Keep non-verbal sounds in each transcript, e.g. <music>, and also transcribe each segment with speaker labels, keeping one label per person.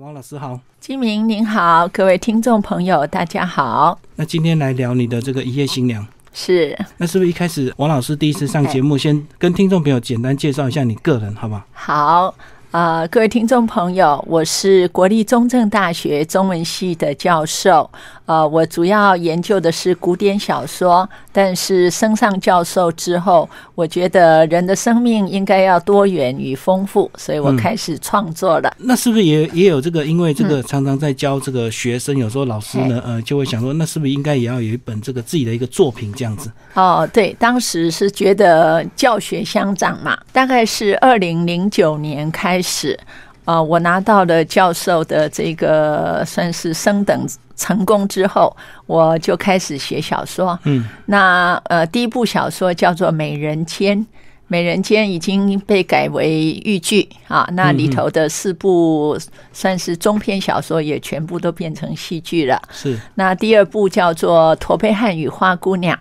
Speaker 1: 王老师好，
Speaker 2: 金明您好，各位听众朋友大家好。
Speaker 1: 那今天来聊你的这个一夜新娘，
Speaker 2: 是
Speaker 1: 那是不是一开始王老师第一次上节目，先跟听众朋友简单介绍一下你个人，好不好？
Speaker 2: 好。呃，各位听众朋友，我是国立中正大学中文系的教授。呃，我主要研究的是古典小说，但是升上教授之后，我觉得人的生命应该要多元与丰富，所以我开始创作了。
Speaker 1: 那是不是也也有这个？因为这个常常在教这个学生，有时候老师呢，呃，就会想说，那是不是应该也要有一本这个自己的一个作品这样子？
Speaker 2: 哦，对，当时是觉得教学相长嘛，大概是二零零九年开始，呃，我拿到了教授的这个算是升等成功之后，我就开始写小说。
Speaker 1: 嗯，
Speaker 2: 那呃，第一部小说叫做《美人间》，《美人间》已经被改为豫剧啊，那里头的四部算是中篇小说也全部都变成戏剧了。
Speaker 1: 是，
Speaker 2: 那第二部叫做《驼背汉与花姑娘》。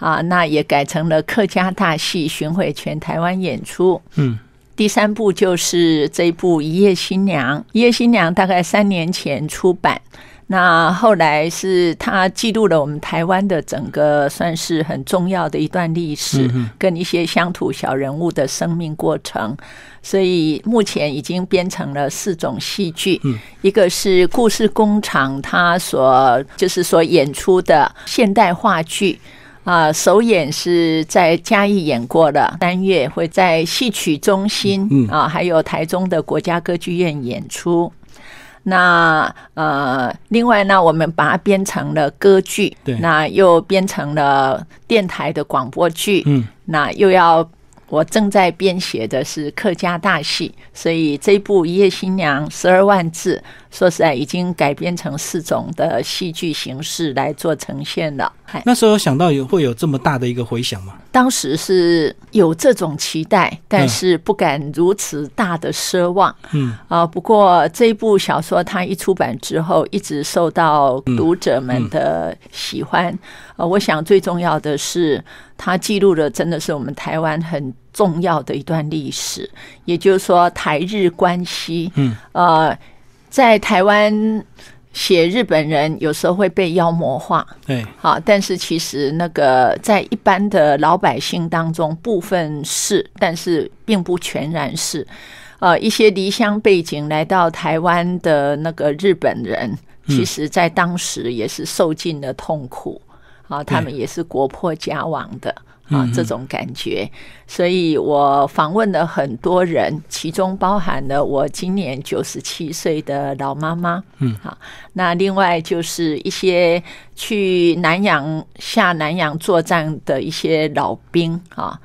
Speaker 2: 啊，那也改成了客家大戏，巡回全台湾演出。
Speaker 1: 嗯，
Speaker 2: 第三部就是这一部《一夜新娘》，《一夜新娘》大概三年前出版。那后来是他记录了我们台湾的整个算是很重要的一段历史，跟一些乡土小人物的生命过程。所以目前已经编成了四种戏剧，一个是故事工厂，它所就是所演出的现代话剧。啊，首演是在嘉义演过的，三月会在戏曲中心啊，还有台中的国家歌剧院演出。那呃，另外呢，我们把它编成了歌剧，
Speaker 1: 对，
Speaker 2: 那又编成了电台的广播剧，
Speaker 1: 嗯，
Speaker 2: 那又要。我正在编写的是客家大戏，所以这部《一夜新娘》十二万字，说实在已经改编成四种的戏剧形式来做呈现了。
Speaker 1: 那时候想到有会有这么大的一个回响吗？
Speaker 2: 当时是有这种期待，但是不敢如此大的奢望。
Speaker 1: 嗯
Speaker 2: 啊，不过这一部小说它一出版之后，一直受到读者们的喜欢。呃，我想最重要的是，它记录了真的是我们台湾很重要的一段历史，也就是说台日关系。
Speaker 1: 嗯，
Speaker 2: 呃，在台湾写日本人有时候会被妖魔化，
Speaker 1: 对，
Speaker 2: 好，但是其实那个在一般的老百姓当中，部分是，但是并不全然是。呃，一些离乡背景来到台湾的那个日本人，其实在当时也是受尽了痛苦。啊，他们也是国破家亡的啊，这种感觉。所以我访问了很多人，其中包含了我今年九十七岁的老妈妈。
Speaker 1: 嗯，
Speaker 2: 好，那另外就是一些去南洋下南洋作战的一些老兵啊，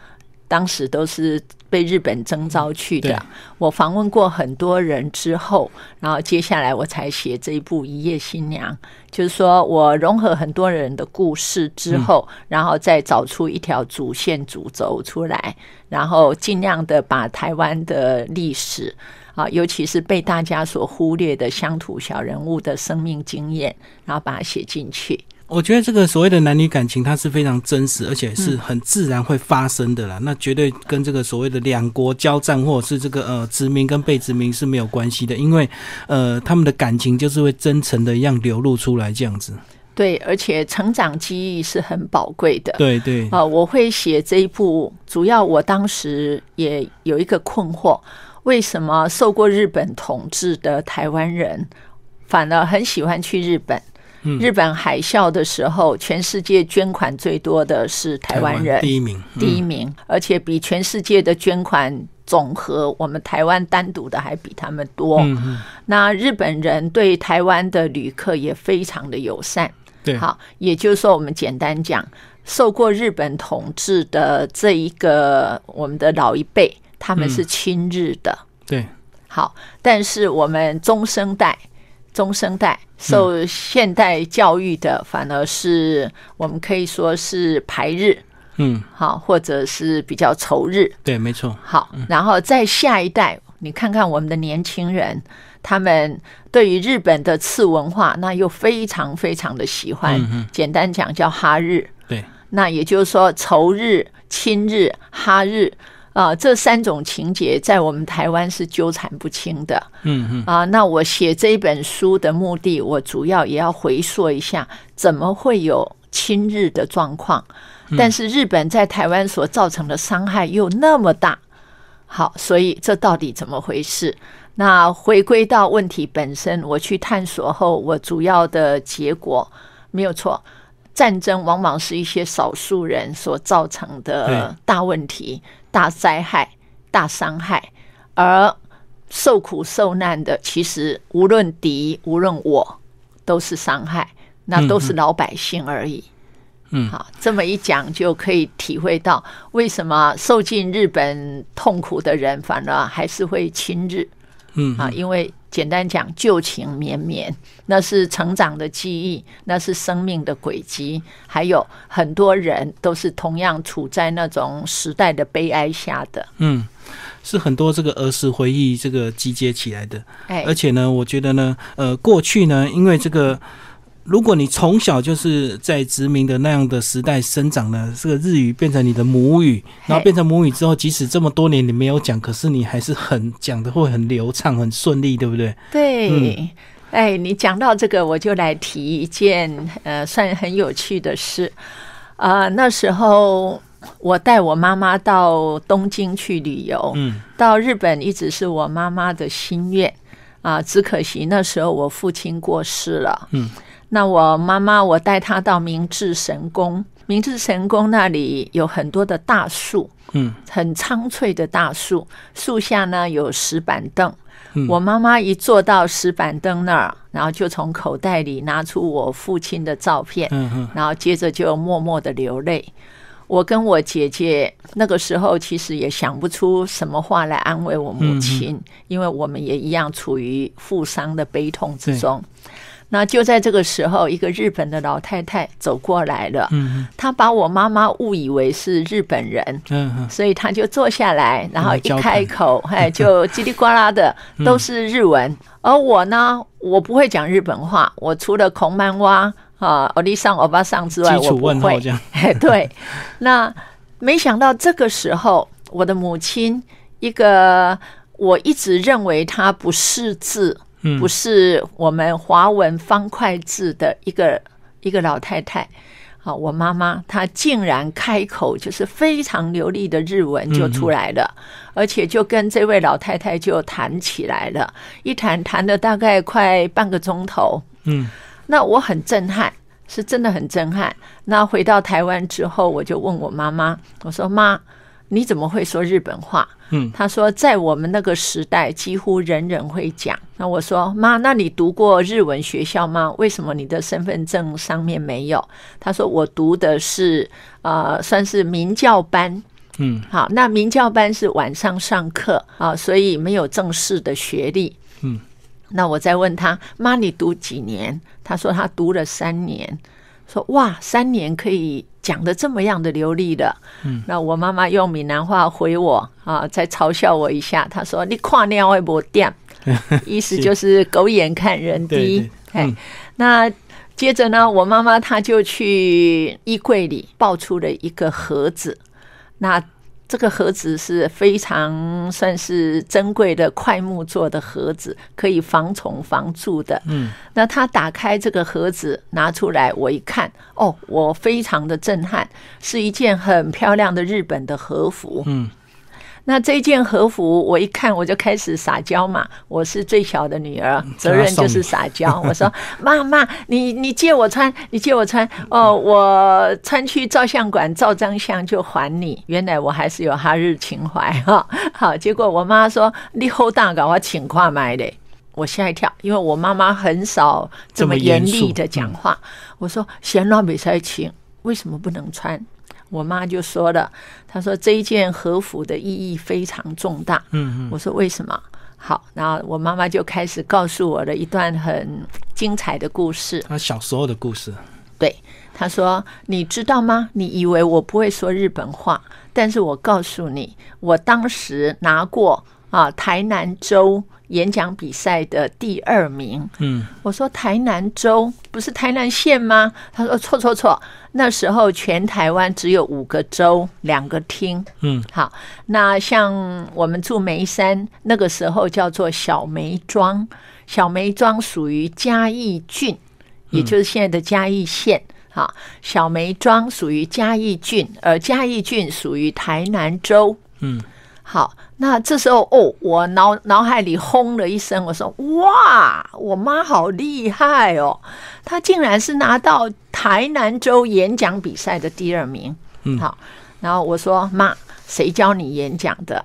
Speaker 2: 当时都是。被日本征召去的，我访问过很多人之后，然后接下来我才写这一部《一夜新娘》，就是说我融合很多人的故事之后，然后再找出一条主线主轴出来，然后尽量的把台湾的历史啊，尤其是被大家所忽略的乡土小人物的生命经验，然后把它写进去。
Speaker 1: 我觉得这个所谓的男女感情，它是非常真实，而且是很自然会发生的啦。那绝对跟这个所谓的两国交战，或者是这个呃殖民跟被殖民是没有关系的，因为呃他们的感情就是会真诚的一样流露出来这样子。
Speaker 2: 对，而且成长记忆是很宝贵的。
Speaker 1: 对对
Speaker 2: 啊，我会写这一部，主要我当时也有一个困惑：为什么受过日本统治的台湾人，反而很喜欢去日本？日本海啸的时候，全世界捐款最多的是台湾人，
Speaker 1: 第一名，
Speaker 2: 第一名，而且比全世界的捐款总和，我们台湾单独的还比他们多。那日本人对台湾的旅客也非常的友善。
Speaker 1: 对，
Speaker 2: 好，也就是说，我们简单讲，受过日本统治的这一个我们的老一辈，他们是亲日的。
Speaker 1: 对，
Speaker 2: 好，但是我们中生代。中生代受现代教育的，反而是我们可以说是排日，
Speaker 1: 嗯，
Speaker 2: 好，或者是比较仇日，
Speaker 1: 对，没错。
Speaker 2: 好，然后在下一代，你看看我们的年轻人，他们对于日本的次文化，那又非常非常的喜欢。简单讲叫哈日，
Speaker 1: 对。
Speaker 2: 那也就是说，仇日、亲日、哈日，啊，这三种情节在我们台湾是纠缠不清的。
Speaker 1: 嗯嗯
Speaker 2: 啊，那我写这一本书的目的，我主要也要回溯一下，怎么会有亲日的状况？但是日本在台湾所造成的伤害又那么大，好，所以这到底怎么回事？那回归到问题本身，我去探索后，我主要的结果没有错。战争往往是一些少数人所造成的大问题、大灾害、大伤害，而受苦受难的，其实无论敌无论我，都是伤害，那都是老百姓而已。
Speaker 1: 嗯，
Speaker 2: 好，这么一讲就可以体会到为什么受尽日本痛苦的人，反而还是会亲日。
Speaker 1: 嗯
Speaker 2: 啊，因为简单讲，旧情绵绵，那是成长的记忆，那是生命的轨迹，还有很多人都是同样处在那种时代的悲哀下的。
Speaker 1: 嗯，是很多这个儿时回忆这个集结起来的。
Speaker 2: 哎，
Speaker 1: 而且呢，我觉得呢，呃，过去呢，因为这个。如果你从小就是在殖民的那样的时代生长呢，这个日语变成你的母语，然后变成母语之后，即使这么多年你没有讲，可是你还是很讲的会很流畅、很顺利，对不对？
Speaker 2: 对，哎，你讲到这个，我就来提一件呃，算很有趣的事啊。那时候我带我妈妈到东京去旅游，
Speaker 1: 嗯，
Speaker 2: 到日本一直是我妈妈的心愿啊，只可惜那时候我父亲过世了，
Speaker 1: 嗯。
Speaker 2: 那我妈妈，我带她到明治神宫。明治神宫那里有很多的大树，
Speaker 1: 嗯，
Speaker 2: 很苍翠的大树，树下呢有石板凳。
Speaker 1: 嗯
Speaker 2: 我妈妈一坐到石板凳那儿，然后就从口袋里拿出我父亲的照片，
Speaker 1: 嗯嗯
Speaker 2: 然后接着就默默的流泪。我跟我姐姐那个时候其实也想不出什么话来安慰我母亲，因为我们也一样处于负伤的悲痛之中。那就在这个时候，一个日本的老太太走过来了。
Speaker 1: 嗯
Speaker 2: 她把我妈妈误以为是日本人，
Speaker 1: 嗯嗯
Speaker 2: 所以她就坐下来，然后一开口，哎，就叽里呱啦的 <laughs> 都是日文。而我呢，我不会讲日本话，我除了孔曼蛙啊、欧丽桑、欧巴桑之外，我不会
Speaker 1: 问候这。样，<laughs>
Speaker 2: 哎，对，那没想到这个时候，我的母亲一个我一直认为她不识字，
Speaker 1: 嗯
Speaker 2: 不是我们华文方块字的一个一个老太太。好，我妈妈她竟然开口就是非常流利的日文就出来了，而且就跟这位老太太就谈起来了，一谈谈了大概快半个钟头。
Speaker 1: 嗯
Speaker 2: 那我很震撼，是真的很震撼。那回到台湾之后，我就问我妈妈，我说：“妈，你怎么会说日本话？”
Speaker 1: 嗯
Speaker 2: 她说：“在我们那个时代，几乎人人会讲。”那我说：“妈，那你读过日文学校吗？为什么你的身份证上面没有？”他说：“我读的是呃，算是民教班。”
Speaker 1: 嗯
Speaker 2: 好，那民教班是晚上上课啊，所以没有正式的学历。
Speaker 1: 嗯，
Speaker 2: 那我再问他，妈，你读几年？他说他读了三年。说哇，三年可以讲的这么样的流利的。
Speaker 1: 嗯，
Speaker 2: 那我妈妈用闽南话回我啊，再嘲笑我一下。她说你跨尿会不掉，<laughs> 意思就是狗眼看人低
Speaker 1: 对。
Speaker 2: 哎
Speaker 1: 嗯，
Speaker 2: 那接着呢，我妈妈她就去衣柜里抱出了一个盒子，那这个盒子是非常算是珍贵的块木做的盒子，可以防虫防蛀的。
Speaker 1: 嗯，
Speaker 2: 那他打开这个盒子拿出来，我一看，哦，我非常的震撼，是一件很漂亮的日本的和服。
Speaker 1: 嗯
Speaker 2: 那这件和服，我一看我就开始撒娇嘛。我是最小的女儿，
Speaker 1: 嗯
Speaker 2: 责任就是撒娇。我说：“妈妈，你你借我穿，你借我穿哦，我穿去照相馆照张相就还你。”原来我还是有哈日情怀哈。<laughs> 好，结果我妈说：“你好大搞，我请跨买的。”我吓一跳，因为我妈妈很少这么严厉的讲话。我说：“闲乱比赛请，为什么不能穿？”我妈就说了，她说这一件和服的意义非常重大。
Speaker 1: 嗯嗯
Speaker 2: 我说为什么？好，然后我妈妈就开始告诉我了一段很精彩的故事。
Speaker 1: 她小时候的故事，
Speaker 2: 对，她说：“你知道吗？你以为我不会说日本话，但是我告诉你，我当时拿过啊，台南州演讲比赛的第二名。
Speaker 1: 嗯，
Speaker 2: 我说台南州不是台南县吗？他说错错错，那时候全台湾只有五个州，两个厅。
Speaker 1: 嗯，
Speaker 2: 好，那像我们住眉山，那个时候叫做小梅庄，小梅庄属于嘉义郡，也就是现在的嘉义县。好，小梅庄属于嘉义郡，而嘉义郡属于台南州。
Speaker 1: 嗯，
Speaker 2: 好，那这时候哦，我脑脑海里轰了一声，我说：“哇，我妈好厉害哦，她竟然是拿到台南州演讲比赛的第二名。”
Speaker 1: 嗯
Speaker 2: 好，然后我说：“妈，谁教你演讲的？”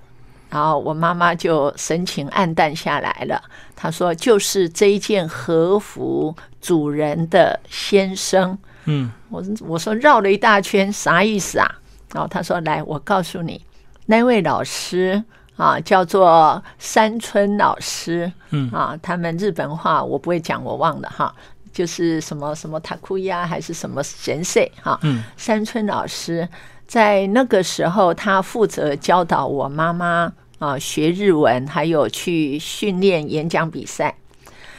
Speaker 2: 然后我妈妈就神情暗淡下来了。她说：“就是这一件和服主人的先生。”
Speaker 1: 嗯，
Speaker 2: 我我说绕了一大圈，啥意思啊？然后她说：“来，我告诉你，那位老师啊，叫做山村老师，
Speaker 1: 嗯。
Speaker 2: 啊，他们日本话我不会讲，我忘了哈，就是什么什么塔库亚还是什么神社哈，
Speaker 1: 嗯，
Speaker 2: 山村老师在那个时候，他负责教导我妈妈啊学日文，还有去训练演讲比赛，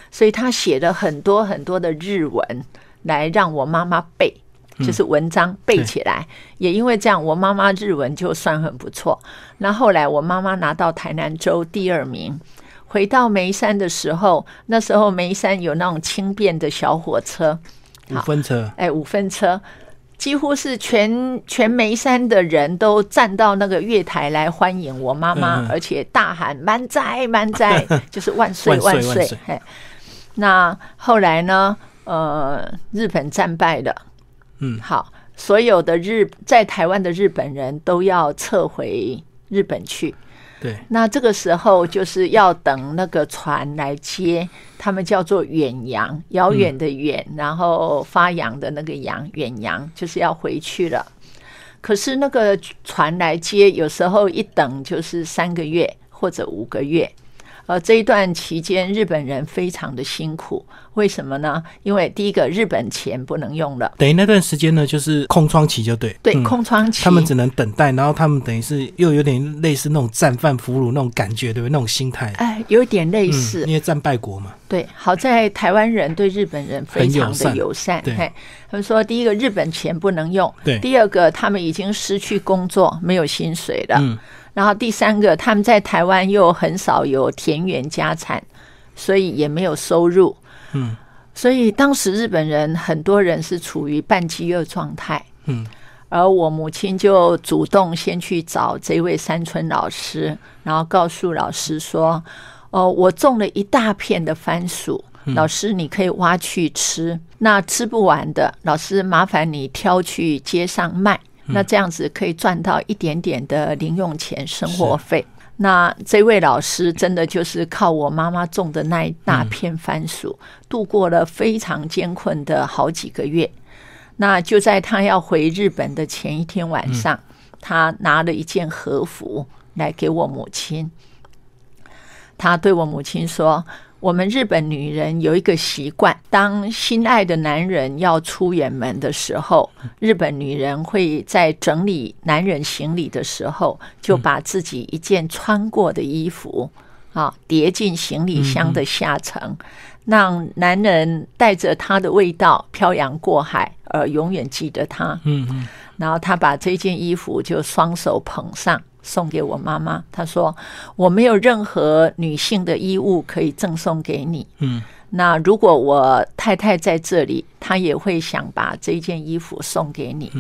Speaker 2: 所以他写了很多很多的日文。”来让我妈妈背，就是文章背起来。也因为这样，我妈妈日文就算很不错。那后来我妈妈拿到台南州第二名。回到眉山的时候，那时候眉山有那种轻便的小火车，
Speaker 1: 五分车，
Speaker 2: 哎，五分车，几乎是全全眉山的人都站到那个月台来欢迎我妈妈，
Speaker 1: 嗯
Speaker 2: 而且大喊“满载满载 <laughs> ”，就是万岁
Speaker 1: 万岁
Speaker 2: 万岁
Speaker 1: 万岁！
Speaker 2: 嘿，那后来呢？呃，日本战败了，
Speaker 1: 嗯，
Speaker 2: 好，所有的日在台湾的日本人都要撤回日本去。
Speaker 1: 对，
Speaker 2: 那这个时候就是要等那个船来接，他们叫做远洋，遥远的远，然后发扬的那个洋，远洋就是要回去了。可是那个船来接，有时候一等就是三个月或者五个月。呃，这一段期间，日本人非常的辛苦，为什么呢？因为第一个，日本钱不能用了，
Speaker 1: 等于那段时间呢，就是空窗期，就对，
Speaker 2: 对，
Speaker 1: 嗯。
Speaker 2: 空窗期，
Speaker 1: 他们只能等待，然后他们等于是又有点类似那种战犯俘虏那种感觉，对不对？那种心态，
Speaker 2: 哎，有一点类
Speaker 1: 嗯，
Speaker 2: 似，
Speaker 1: 因为战败国嘛，
Speaker 2: 对，好在台湾人对日本人非常的友善。
Speaker 1: 对。
Speaker 2: 嘿，他们说，第一个日本钱不能用，
Speaker 1: 对。
Speaker 2: 第二个他们已经失去工作，没有薪水了。
Speaker 1: 嗯，
Speaker 2: 然后第三个，他们在台湾又很少有田园家产，所以也没有收入。
Speaker 1: 嗯，
Speaker 2: 所以当时日本人很多人是处于半饥饿状态。
Speaker 1: 嗯，
Speaker 2: 而我母亲就主动先去找这位山村老师，然后告诉老师说：“哦，我种了一大片的番薯，老师你可以挖去吃。那吃不完的，老师麻烦你挑去街上卖。那这样子可以赚到一点点的零用钱、生活费。”那这位老师真的就是靠我妈妈种的那一大片番薯，度过了非常艰困的好几个月。那就在他要回日本的前一天晚上，他拿了一件和服来给我母亲。他对我母亲说：“我们日本女人有一个习惯，当心爱的男人要出远门的时候，日本女人会在整理男人行李的时候，就把自己一件穿过的衣服啊叠进行李箱的下层，让男人带着他的味道漂洋过海，而永远记得他。
Speaker 1: 嗯嗯，
Speaker 2: 然后她把这件衣服就双手捧上，送给我妈妈。她说：“我没有任何女性的衣物可以赠送给你。
Speaker 1: 嗯，
Speaker 2: 那如果我太太在这里，她也会想把这件衣服送给你。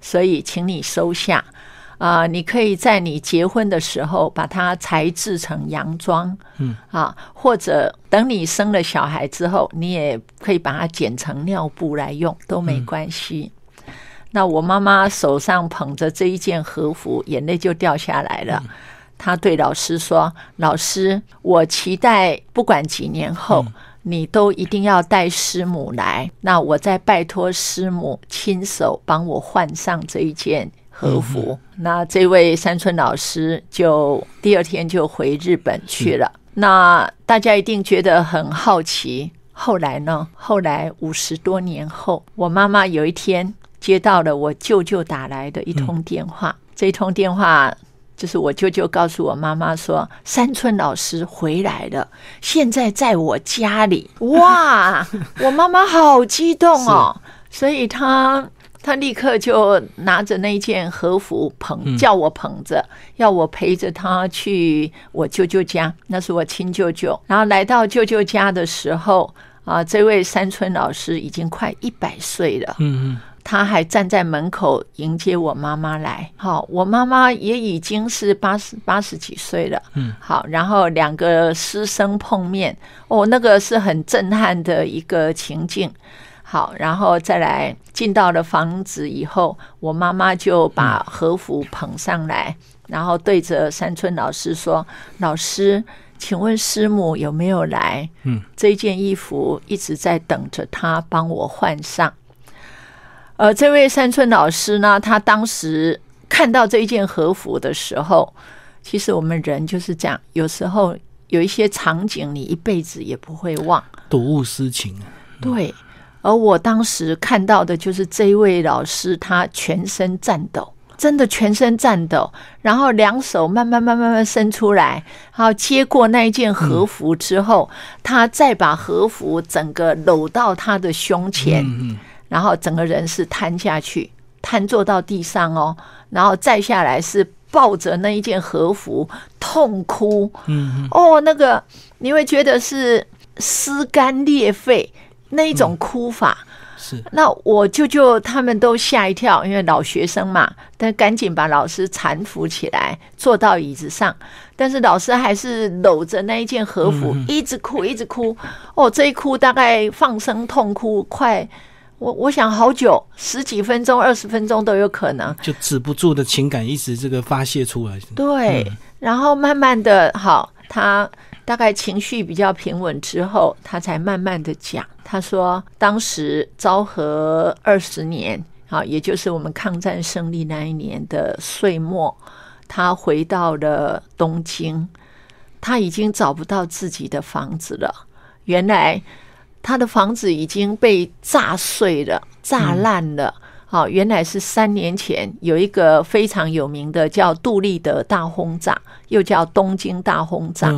Speaker 2: 所以请你收下。啊、你可以在你结婚的时候把它裁制成洋装，
Speaker 1: 嗯
Speaker 2: 啊，或者等你生了小孩之后，你也可以把它剪成尿布来用，都没关系。那我妈妈手上捧着这一件和服，眼泪就掉下来了。她对老师说：“老师，我期待不管几年后，你都一定要带师母来。那我再拜托师母亲手帮我换上这一件和服。那这位山村老师就第二天就回日本去了。那大家一定觉得很好奇，后来呢？后来五十多年后，我妈妈有一天接到了我舅舅打来的一通电话，这一通电话就是我舅舅告诉我妈妈说，山村老师回来了，现在在我家里。哇，<laughs> 我妈妈好激动哦，所以她她立刻就拿着那件和服捧，叫我捧着，要我陪着她去我舅舅家，那是我亲舅舅。然后来到舅舅家的时候，啊，这位山村老师已经快一百岁了。嗯嗯。他还站在门口迎接我妈妈来，好，我妈妈也已经是八十八十几岁了，嗯，好，然后两个师生碰面，哦，那个是很震撼的一个情境，好，然后再来进到了房子以后，我妈妈就把和服捧上来，然后对着山村老师说：“老师，请问师母有没有来？嗯，这件衣服一直在等着他帮我换上。”呃，这位山村老师呢，他当时看到这一件和服的时候，其实我们人就是这样，有时候有一些场景，你一辈子也不会忘，
Speaker 1: 睹物思情。
Speaker 2: 对，而我当时看到的就是这一位老师，他全身颤抖，真的全身颤抖，然后两手慢慢慢慢慢伸出来，然后接过那一件和服之后，他再把和服整个搂到他的胸前。然后整个人是瘫下去，瘫坐到地上哦，然后再下来是抱着那一件和服痛哭，嗯，哦，那个你会觉得是撕肝裂肺那一种哭法，
Speaker 1: 是。
Speaker 2: 那我舅舅他们都吓一跳，因为老学生嘛，但赶紧把老师搀扶起来，坐到椅子上，但是老师还是搂着那一件和服，一直哭，一直哭，哦，这一哭大概放声痛哭快。我我想好久，十几分钟、二十分钟都有可能，
Speaker 1: 就止不住的情感一直这个发泄出来。
Speaker 2: 对，然后慢慢的，好，他大概情绪比较平稳之后，他才慢慢的讲。他说，当时昭和二十年，啊，也就是我们抗战胜利那一年的岁末，他回到了东京，他已经找不到自己的房子了。原来。他的房子已经被炸碎了、炸烂了。好，原来是三年前有一个非常有名的叫杜立德大轰炸，又叫东京大轰炸。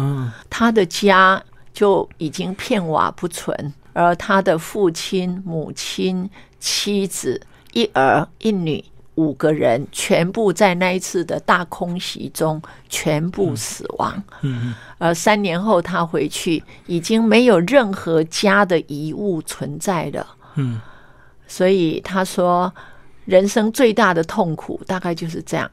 Speaker 2: 他的家就已经片瓦不存，而他的父亲、母亲、妻子、一儿一女。五个人全部在那一次的大空袭中全部死亡。嗯而三年后他回去，已经没有任何家的遗物存在了。嗯。所以他说，人生最大的痛苦大概就是这样。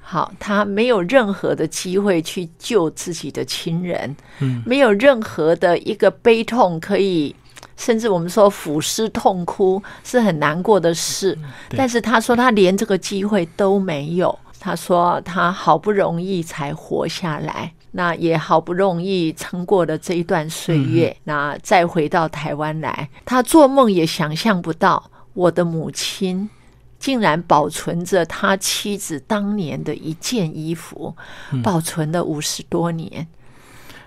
Speaker 2: 好，他没有任何的机会去救自己的亲人。嗯。没有任何的一个悲痛可以。甚至我们说俯尸痛哭是很难过的事，但是他说他连这个机会都没有。他说他好不容易才活下来，那也好不容易撑过了这一段岁月，那再回到台湾来，他做梦也想象不到，我的母亲竟然保存着他妻子当年的一件衣服，保存了五十多年。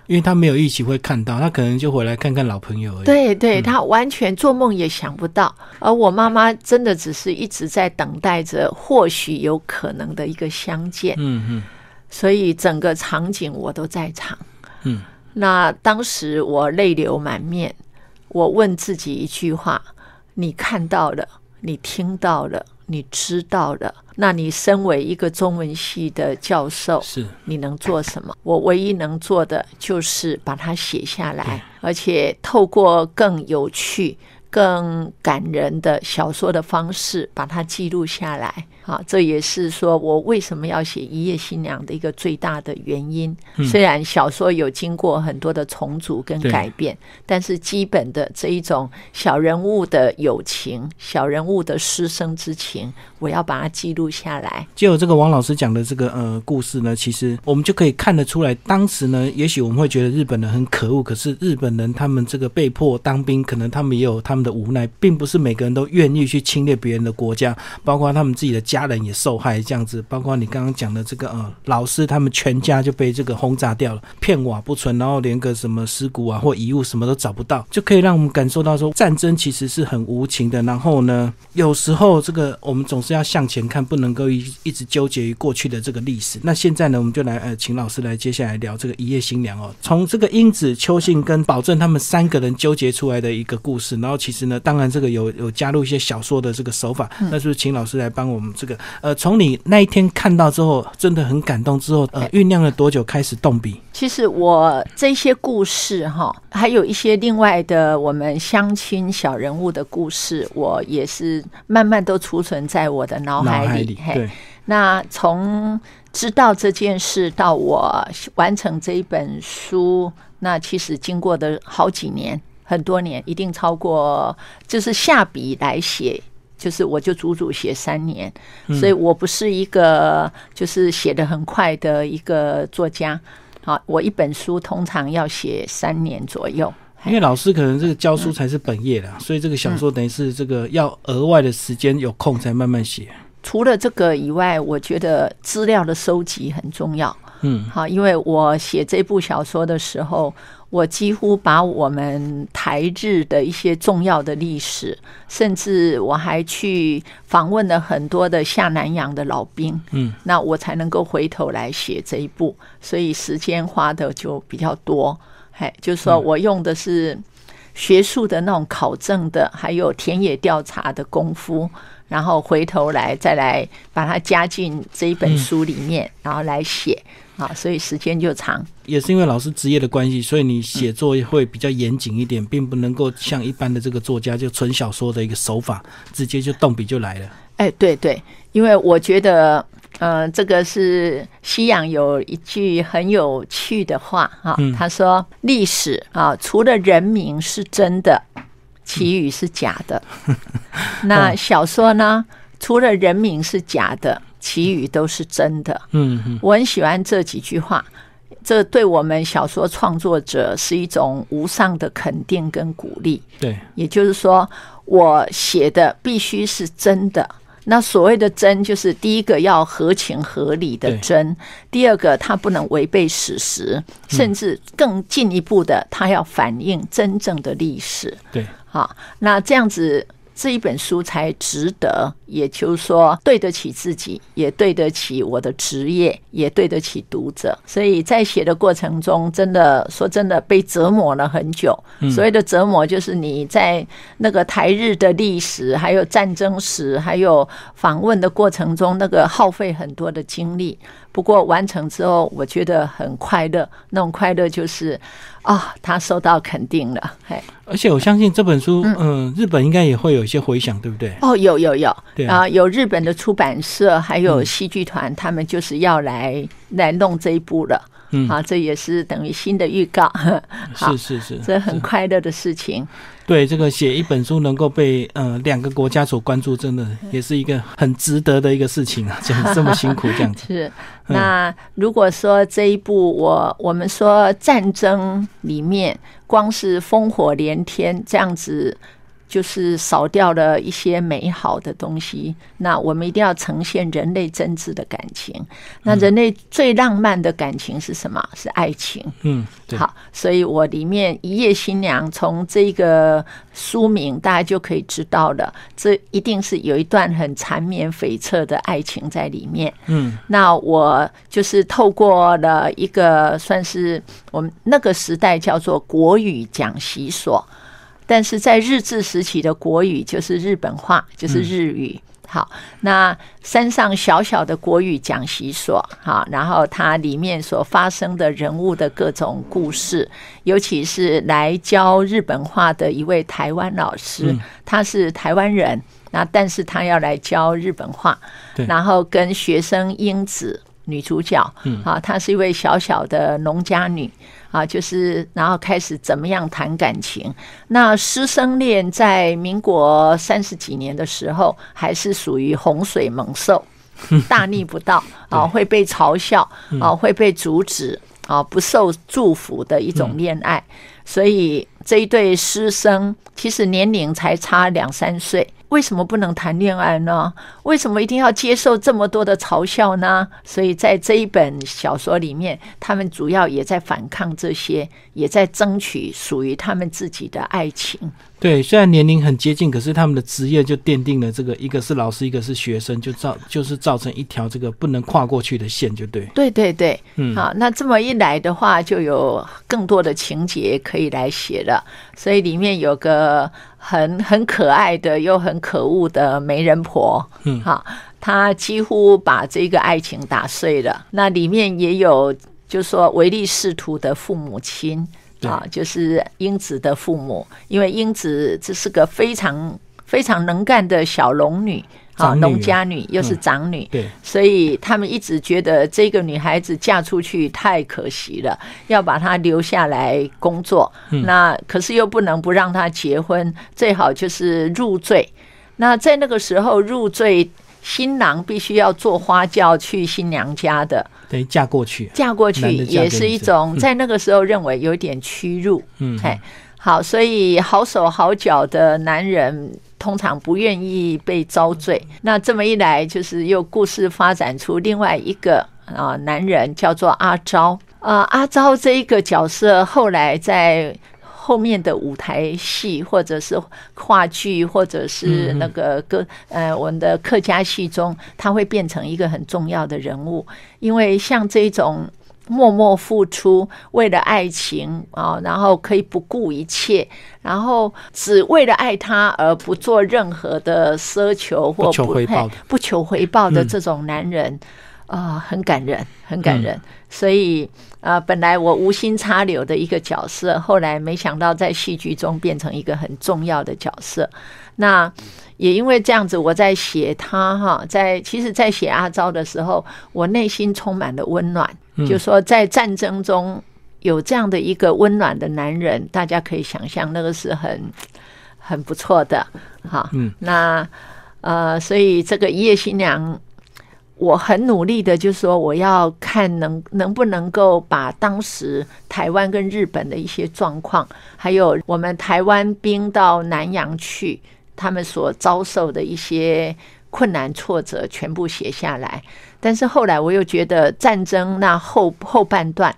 Speaker 1: 因为他没有一起会看到，他可能就回来看看老朋友而已。
Speaker 2: 对，对他完全做梦也想不到。而我妈妈真的只是一直在等待着，或许有可能的一个相见。嗯嗯。所以整个场景我都在场。嗯。那当时我泪流满面，我问自己一句话：你看到了，你听到了，你知道了。那你身为一个中文系的教授，
Speaker 1: 是
Speaker 2: 你能做什么？我唯一能做的就是把它写下来，而且透过更有趣。更感人的小说的方式，把它记录下来。啊，这也是说我为什么要写《一夜新娘》的一个最大的原因。虽然小说有经过很多的重组跟改变，但是基本的这一种小人物的友情、小人物的师生之情，我要把它记录下来。
Speaker 1: 就有这个王老师讲的这个呃故事呢，其实我们就可以看得出来，当时呢，也许我们会觉得日本人很可恶，可是日本人他们这个被迫当兵，可能他们也有他们。的无奈，并不是每个人都愿意去侵略别人的国家，包括他们自己的家人也受害，这样子，包括你刚刚讲的这个呃，老师他们全家就被这个轰炸掉了，片瓦不存，然后连个什么尸骨啊或遗物什么都找不到，就可以让我们感受到说战争其实是很无情的。然后呢，有时候这个我们总是要向前看，不能够一一直纠结于过去的这个历史。那现在呢，我们就来呃，请老师来接下来聊这个一夜新娘哦，从这个英子、邱信跟保证他们三个人纠结出来的一个故事。然后其实呢，当然这个有有加入一些小说的这个手法，那是不是请老师来帮我们这个呃，从你那一天看到之后，真的很感动之后，呃，酝酿了多久开始动笔？
Speaker 2: 其实我这些故事哈，还有一些另外的我们相亲小人物的故事，我也是慢慢都储存在我的脑海里。
Speaker 1: 对，
Speaker 2: 那从知道这件事到我完成这一本书，那其实经过的好几年，很多年，一定超过，就是下笔来写。就是我就足足写三年，所以我不是一个就是写的很快的一个作家。好，我一本书通常要写三年左右。
Speaker 1: 因为老师可能这个教书才是本业啦，所以这个小说等于是这个要额外的时间有空才慢慢写。
Speaker 2: 除了这个以外，我觉得资料的收集很重要。
Speaker 1: 嗯，
Speaker 2: 好，因为我写这部小说的时候。我几乎把我们台日的一些重要的历史，甚至我还去访问了很多的下南洋的老兵，
Speaker 1: 嗯，
Speaker 2: 那我才能够回头来写这一部，所以时间花的就比较多。嘿，就是说我用的是学术的那种考证的，还有田野调查的功夫，然后回头来再来把它加进这一本书里面，然后来写。啊，所以时间就长，
Speaker 1: 也是因为老师职业的关系，所以你写作会比较严谨一点，并不能够像一般的这个作家就纯小说的一个手法，直接就动笔就来了。
Speaker 2: 哎，对对，因为我觉得，呃，这个是西洋有一句很有趣的话啊，他说：“历史啊，除了人名是真的，其余是假的。<laughs> 那小说呢，除了人名是假的。”其余都是真的。
Speaker 1: 嗯，
Speaker 2: 我很喜欢这几句话，这对我们小说创作者是一种无上的肯定跟鼓励。
Speaker 1: 对，
Speaker 2: 也就是说，我写的必须是真的。那所谓的真，就是第一个要合情合理的真，第二个它不能违背史实，甚至更进一步的，它要反映真正的历史。
Speaker 1: 对，
Speaker 2: 好，那这样子。这一本书才值得，也就是说对得起自己，也对得起我的职业，也对得起读者。所以在写的过程中，真的说真的被折磨了很久。所谓的折磨，就是你在那个台日的历史，还有战争史，还有访问的过程中，那个耗费很多的精力。不过完成之后，我觉得很快乐。那种快乐就是啊，他受到肯定了。嘿，
Speaker 1: 而且我相信这本书，嗯，日本应该也会有一些回响，对不对？
Speaker 2: 哦，有有有，
Speaker 1: 对
Speaker 2: 啊，有日本的出版社，还有戏剧团，他们就是要来来弄这一部了。
Speaker 1: 嗯，
Speaker 2: 啊，这也是等于新的预告。
Speaker 1: 是是是，
Speaker 2: 这很快乐的事情。
Speaker 1: 对这个写一本书能够被呃两个国家所关注，真的也是一个很值得的一个事情啊！这样这么辛苦这样子。<laughs>
Speaker 2: 是那如果说这一部我我们说战争里面光是烽火连天这样子。就是少掉了一些美好的东西。那我们一定要呈现人类真挚的感情。那人类最浪漫的感情是什么？是爱情。
Speaker 1: 嗯，
Speaker 2: 好，所以我里面《一夜新娘》从这个书名大家就可以知道了，这一定是有一段很缠绵悱恻的爱情在里面。
Speaker 1: 嗯，
Speaker 2: 那我就是透过了一个算是我们那个时代叫做国语讲习所。但是在日治时期的国语就是日本话，就是日语。好，那山上小小的国语讲习所，好，然后它里面所发生的人物的各种故事，尤其是来教日本话的一位台湾老师，他是台湾人，那但是他要来教日本话，然后跟学生英子女主角，
Speaker 1: 嗯，
Speaker 2: 啊，她是一位小小的农家女。啊，就是然后开始怎么样谈感情？那师生恋在民国三十几年的时候，还是属于洪水猛兽，大逆不道 <laughs> 啊，会被嘲笑啊，会被阻止啊，不受祝福的一种恋爱。所以这一对师生其实年龄才差两三岁。为什么不能谈恋爱呢？为什么一定要接受这么多的嘲笑呢？所以在这一本小说里面，他们主要也在反抗这些，也在争取属于他们自己的爱情。
Speaker 1: 对，虽然年龄很接近，可是他们的职业就奠定了这个，一个是老师，一个是学生，就造就是造成一条这个不能跨过去的线，就对。
Speaker 2: 对对对，
Speaker 1: 嗯
Speaker 2: 好，那这么一来的话，就有更多的情节可以来写了。所以里面有个很很可爱的又很可恶的媒人婆，
Speaker 1: 嗯
Speaker 2: 好，她几乎把这个爱情打碎了。那里面也有，就是说唯利是图的父母亲
Speaker 1: 对
Speaker 2: 啊，就是英子的父母，因为英子这是个非常非常能干的小龙女。啊，农家女又是
Speaker 1: 嗯
Speaker 2: 长女，
Speaker 1: 对，
Speaker 2: 所以他们一直觉得这个女孩子嫁出去太可惜了，要把她留下来工作。那可是又不能不让她结婚，最好就是入赘。那在那个时候入赘，新郎必须要坐花轿去新娘家的，
Speaker 1: 嫁过去。
Speaker 2: 嫁过去也是一种在那个时候认为有点屈辱。
Speaker 1: 嗯，
Speaker 2: 嘿，好，所以好手好脚的男人通常不愿意被遭罪。那这么一来，就是又故事发展出另外一个啊男人，叫做阿昭。啊，阿昭这一个角色后来在。后面的舞台戏，或者是话剧，或者是那个歌，呃，我们的客家戏中，他会变成一个很重要的人物。因为像这种默默付出，为了爱情啊，然后可以不顾一切，然后只为了爱他而不做任何的奢求或
Speaker 1: 不求回报的
Speaker 2: 嘿不求回报的
Speaker 1: 嗯
Speaker 2: 这种男人。啊、很感人，很感人。所以啊、呃本来我无心插柳的一个角色，后来没想到在戏剧中变成一个很重要的角色。那也因为这样子，我在写他哈，在其实，在写阿昭的时候，我内心充满了温暖。就说在战争中有这样的一个温暖的男人，大家可以想象，那个是很很不错的哈。
Speaker 1: 嗯，
Speaker 2: 那呃，所以这个一夜新娘。我很努力的，就是说我要看能能不能够把当时台湾跟日本的一些状况，还有我们台湾兵到南洋去，他们所遭受的一些困难挫折，全部写下来。但是后来我又觉得战争那后后半段，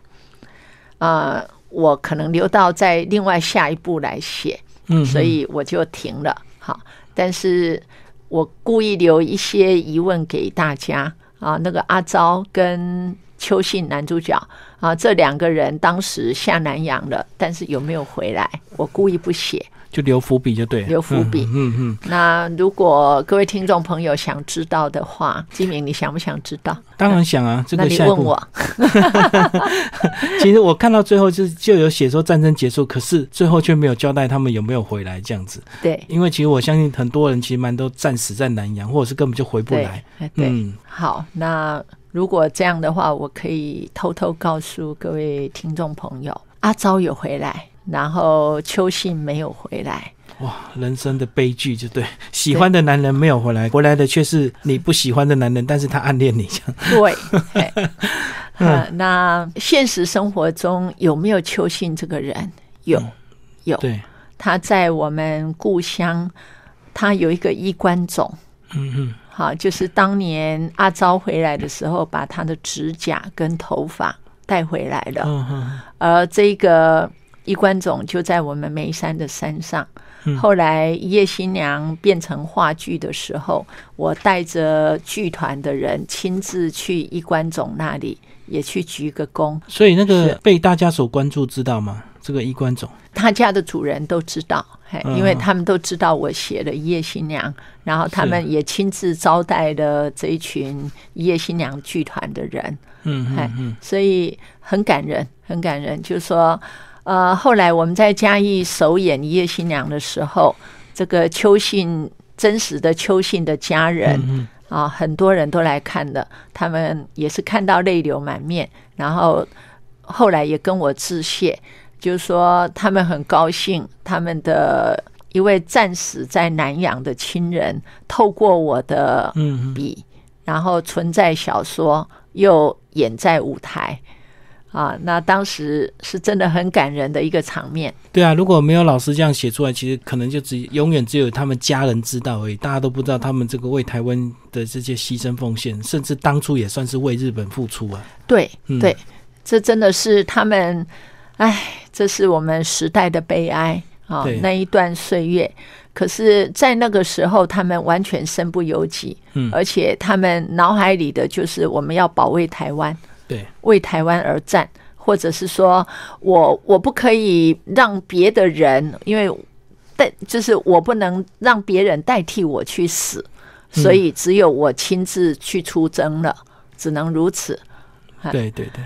Speaker 2: 呃，我可能留到在另外下一步来写，
Speaker 1: 嗯，
Speaker 2: 所以我就停了。好，但是我故意留一些疑问给大家啊。那个阿昭跟邱信男主角啊，这两个人当时下南洋了，但是有没有回来？我故意不写。
Speaker 1: 就留伏笔就对了，
Speaker 2: 留伏笔。
Speaker 1: 嗯嗯嗯，
Speaker 2: 那如果各位听众朋友想知道的话，金明，你想不想知道？
Speaker 1: 当然想啊，这
Speaker 2: 那
Speaker 1: 个下一步，
Speaker 2: 你问我，<laughs>
Speaker 1: 其实我看到最后就就有写说战争结束，可是最后却没有交代他们有没有回来这样子。
Speaker 2: 对。
Speaker 1: 因为其实我相信很多人其实蛮都战死在南洋，或者是根本就回不
Speaker 2: 对
Speaker 1: 来。
Speaker 2: 对，
Speaker 1: 嗯，
Speaker 2: 好，那如果这样的话，我可以偷偷告诉各位听众朋友，阿昭有回来，然后邱信没有回来。
Speaker 1: 哇，人生的悲剧就对，喜欢的男人没有回来，回来的却是你不喜欢的男人，但是他暗恋你这样。
Speaker 2: 对，<laughs> 嗯呃那现实生活中有没有邱信这个人？有，有。
Speaker 1: 对，
Speaker 2: 他在我们故乡，他有一个衣冠冢。
Speaker 1: 嗯嗯，
Speaker 2: 好，就是当年阿昭回来的时候，把他的指甲跟头发带回来了。
Speaker 1: 嗯嗯，
Speaker 2: 而这个衣冠冢就在我们眉山的山上。
Speaker 1: 嗯
Speaker 2: 后来一夜新娘变成话剧的时候，我带着剧团的人亲自去衣冠冢那里，也去鞠个躬。
Speaker 1: 所以那个被大家所关注，知道吗？这个衣冠冢，
Speaker 2: 他家的主人都知道，因为他们都知道我写了《一夜新娘》，然后他
Speaker 1: 是
Speaker 2: 们也亲自招待了这一群一夜新娘剧团的人。
Speaker 1: 嗯
Speaker 2: 哎
Speaker 1: 嗯嗯，
Speaker 2: 所以很感人，很感人。就是说，呃，后来我们在嘉义首演《一夜新娘》的时候，这个邱信真实的邱信的家人、
Speaker 1: 嗯
Speaker 2: 啊，很多人都来看的，他们也是看到泪流满面，然后后来也跟我致谢，就是说他们很高兴，他们的一位战死在南洋的亲人，透过我的笔，然后存在小说，又演在舞台啊，那当时是真的很感人的一个场面。
Speaker 1: 对啊，如果没有老师这样写出来，其实可能就只永远只有他们家人知道而已，大家都不知道他们这个为台湾的这些牺牲奉献，甚至当初也算是为日本付出啊。
Speaker 2: 对对，这真的是他们，哎，这是我们时代的悲哀啊！那一段岁月，可是，在那个时候，他们完全身不由己，嗯，而且他们脑海里的就是我们要保卫台湾。
Speaker 1: 对，
Speaker 2: 为台湾而战，或者是说我我不可以让别的人，因为代就是我不能让别人代替我去死，所以只有我亲自去出征了，只能如此。
Speaker 1: 对对对，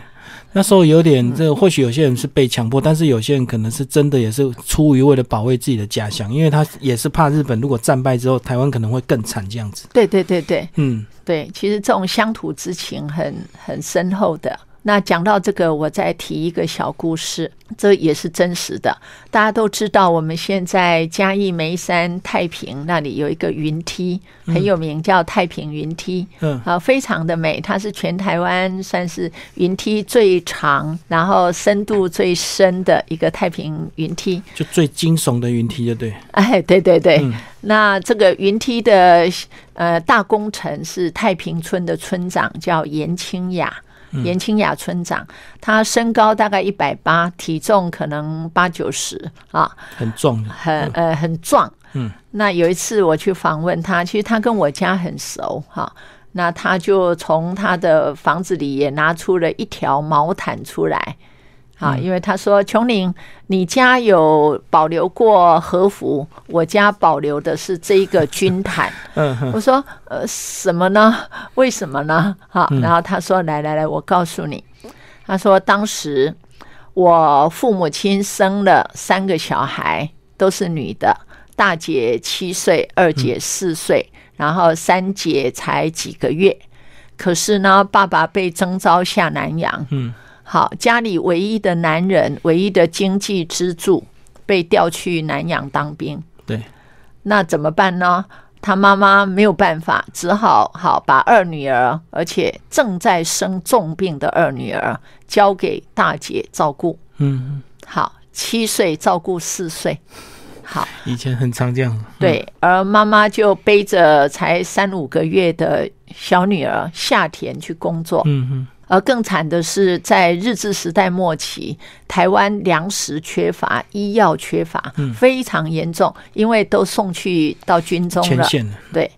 Speaker 1: 那时候有点这，或许有些人是被强迫，但是有些人可能是真的也是出于为了保卫自己的家乡，因为他也是怕日本如果战败之后，台湾可能会更惨这样子。
Speaker 2: 对对对对，嗯。对，其实这种乡土之情很很深厚的。那讲到这个，我再提一个小故事，这也是真实的。大家都知道，我们现在嘉义梅山太平那里有一个云梯，很有名，叫太平云梯。嗯，啊，非常的美，它是全台湾算是云梯最长，然后深度最深的一个太平云梯，
Speaker 1: 就最惊悚的云梯，就对。
Speaker 2: 哎，对对对。那这个云梯的呃大工程是太平村的村长，叫严清雅。严清雅村长，他身高大概一百八，体重可能八九十啊，
Speaker 1: 很壮，
Speaker 2: 很呃很壮。嗯，那有一次我去访问他，其实他跟我家很熟哈，那他就从他的房子里也拿出了一条毛毯出来。啊，因为他说琼岭，你家有保留过和服，我家保留的是这一个军毯。<laughs> 嗯，我说呃什么呢？为什么呢？哈，然后他说来来来，我告诉你，他说当时我父母亲生了三个小孩，都是女的，大姐七岁，二姐四岁，然后三姐才几个月，可是呢，爸爸被征召下南洋。嗯。好，家里唯一的男人，唯一的经济支柱被调去南洋当兵。
Speaker 1: 对，
Speaker 2: 那怎么办呢？他妈妈没有办法，只好好把二女儿，而且正在生重病的二女儿交给大姐照顾。嗯，好，七岁照顾四岁。好，
Speaker 1: 以前很常这样。
Speaker 2: 对，而妈妈就背着才三五个月的小女儿下田去工作。嗯哼。而更惨的是，在日治时代末期，台湾粮食缺乏，医药缺乏，非常严重，因为都送去到军中了。对，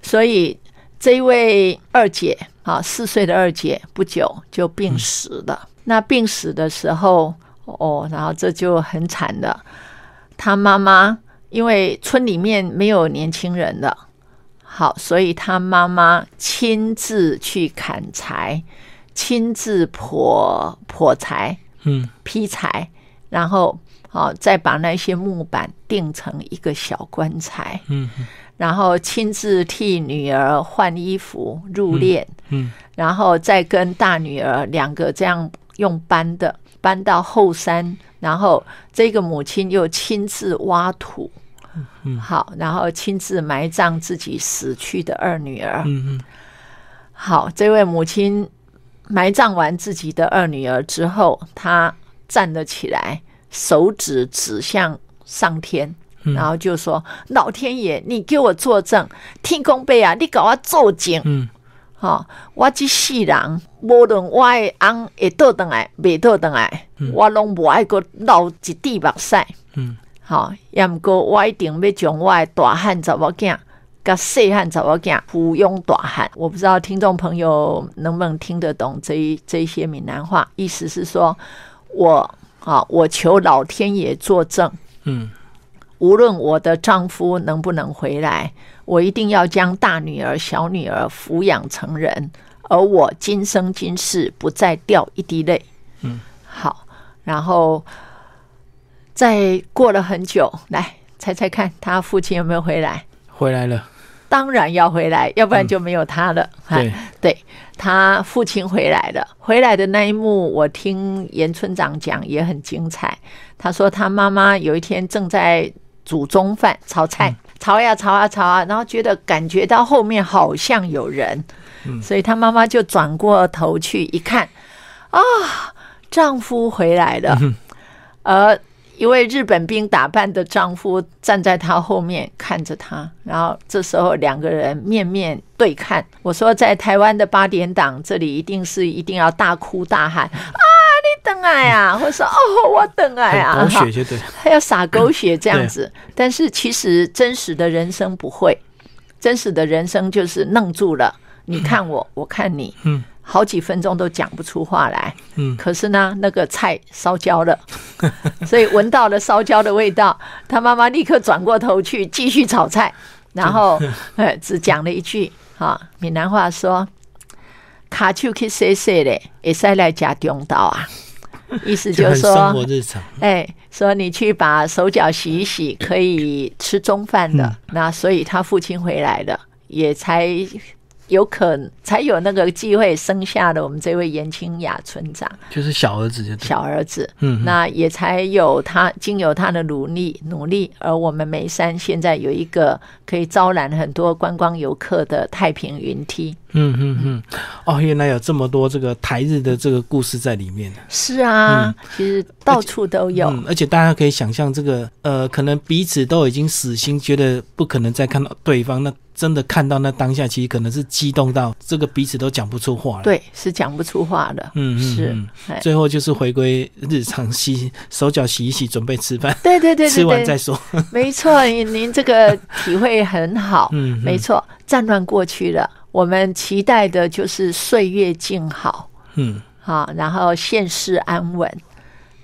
Speaker 2: 所以这一位二姐啊，四岁的二姐，不久就病死了。那病死的时候，哦，然后这就很惨了。他妈妈因为村里面没有年轻人了，好，所以他妈妈亲自去砍柴。亲自破破柴，嗯，劈柴，然后好再把那些木板钉成一个小棺材，嗯，然后亲自替女儿换衣服入殓，嗯，然后再跟大女儿两个这样用搬的搬到后山，然后这个母亲又亲自挖土，嗯，好，然后亲自埋葬自己死去的二女儿，嗯嗯，好，这位母亲。埋葬完自己的二女儿之后，他站了起来，手指指向上天，然后就说：“老天爷，你给我作证，天公伯啊，你给我作证。嗯，好，我这世人，无论我的翁会倒转来，未倒转来，我拢无爱过流一滴目屎。嗯，好，也毋过我一定要将我的大汉查某囝。”个细汉怎么讲？不用大汉，我不知道听众朋友能不能听得懂这一这些闽南话。意思是说，我啊，我求老天爷作证，嗯，无论我的丈夫能不能回来，我一定要将大女儿、小女儿抚养成人，而我今生今世不再掉一滴泪。嗯，好，然后再过了很久，来猜猜看，他父亲有没有回来？
Speaker 1: 回来了。
Speaker 2: 当然要回来，要不然就没有他了。
Speaker 1: 对，
Speaker 2: 对。他父亲回来了，回来的那一幕，我听严村长讲也很精彩。他说他妈妈有一天正在煮中饭炒菜，炒呀炒啊炒啊，然后觉得感觉到后面好像有人，所以他妈妈就转过头去一看，啊，丈夫回来了，而一位日本兵打扮的丈夫站在她后面看着她，然后这时候两个人面面对看。我说，在台湾的八点档，这里一定是一定要大哭大喊啊！你等爱啊，或者说哦，我等爱啊，
Speaker 1: 狗血就对，
Speaker 2: 还要撒狗血这样子。但是其实真实的人生不会，真实的人生就是愣住了。你看我，我看你，嗯。好几分钟都讲不出话来，嗯，可是呢，那个菜烧焦了，<laughs> 所以闻到了烧焦的味道，他妈妈立刻转过头去继续炒菜，然后，呃，<laughs> 只讲了一句，啊，闽南话说，卡丘去洗洗嘞，也塞来加中刀啊，<laughs> 意思就是说，
Speaker 1: 生活日常，
Speaker 2: 哎，说你去把手脚洗一洗，<coughs> 可以吃中饭的，那所以他父亲回来了，也才。有可能才有那个机会生下了我们这位严清雅村长，
Speaker 1: 就是小儿子，
Speaker 2: 小儿子，嗯，那也才有他经由他的努力努力，而我们眉山现在有一个可以招揽很多观光游客的太平云梯，
Speaker 1: 嗯嗯嗯，哦，原来有这么多这个台日的这个故事在里面。
Speaker 2: 是啊，其实到处都有，
Speaker 1: 而且大家可以想象，这个呃，可能彼此都已经死心，觉得不可能再看到对方那。真的看到那当下，其实可能是激动到这个彼此都讲不出话了。
Speaker 2: 对，是讲不出话的。嗯嗯，是。
Speaker 1: 最后就是回归日常，洗手脚洗一洗，准备吃饭。
Speaker 2: 对对对，
Speaker 1: 吃完再说。
Speaker 2: 没错，您这个体会很好。<laughs> 嗯，没错，战乱过去了，我们期待的就是岁月静好。嗯，好，然后现世安稳，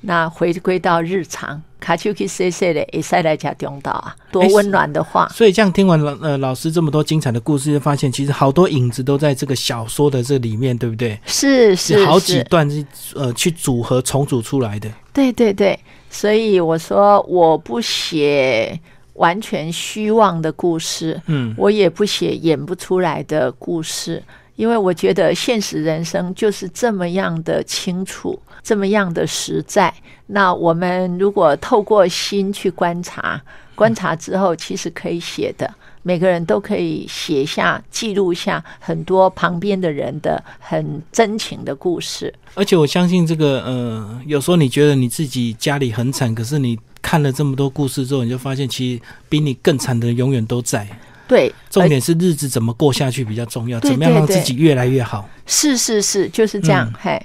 Speaker 2: 那回归到日常。卡丘去塞塞的，也塞来加中岛啊，多温暖的话。
Speaker 1: 所以这样听完老呃老师这么多精彩的故事，就发现其实好多影子都在这个小说的这里面，对不对？
Speaker 2: 是是，
Speaker 1: 好几段是呃去组合重组出来的。
Speaker 2: 对对对，所以我说我不写完全虚妄的故事，嗯，我也不写演不出来的故事。因为我觉得现实人生就是这么样的清楚，这么样的实在。那我们如果透过心去观察，观察之后，其实可以写的，每个人都可以写下、记录下很多旁边的人的很真情的故事。
Speaker 1: 而且我相信，这个呃，有时候你觉得你自己家里很惨，可是你看了这么多故事之后，你就发现，其实比你更惨的永远都在。
Speaker 2: 对，
Speaker 1: 重点是日子怎么过下去比较重要，怎么样让自己越来越好？
Speaker 2: 是是是，就是这样。嘿，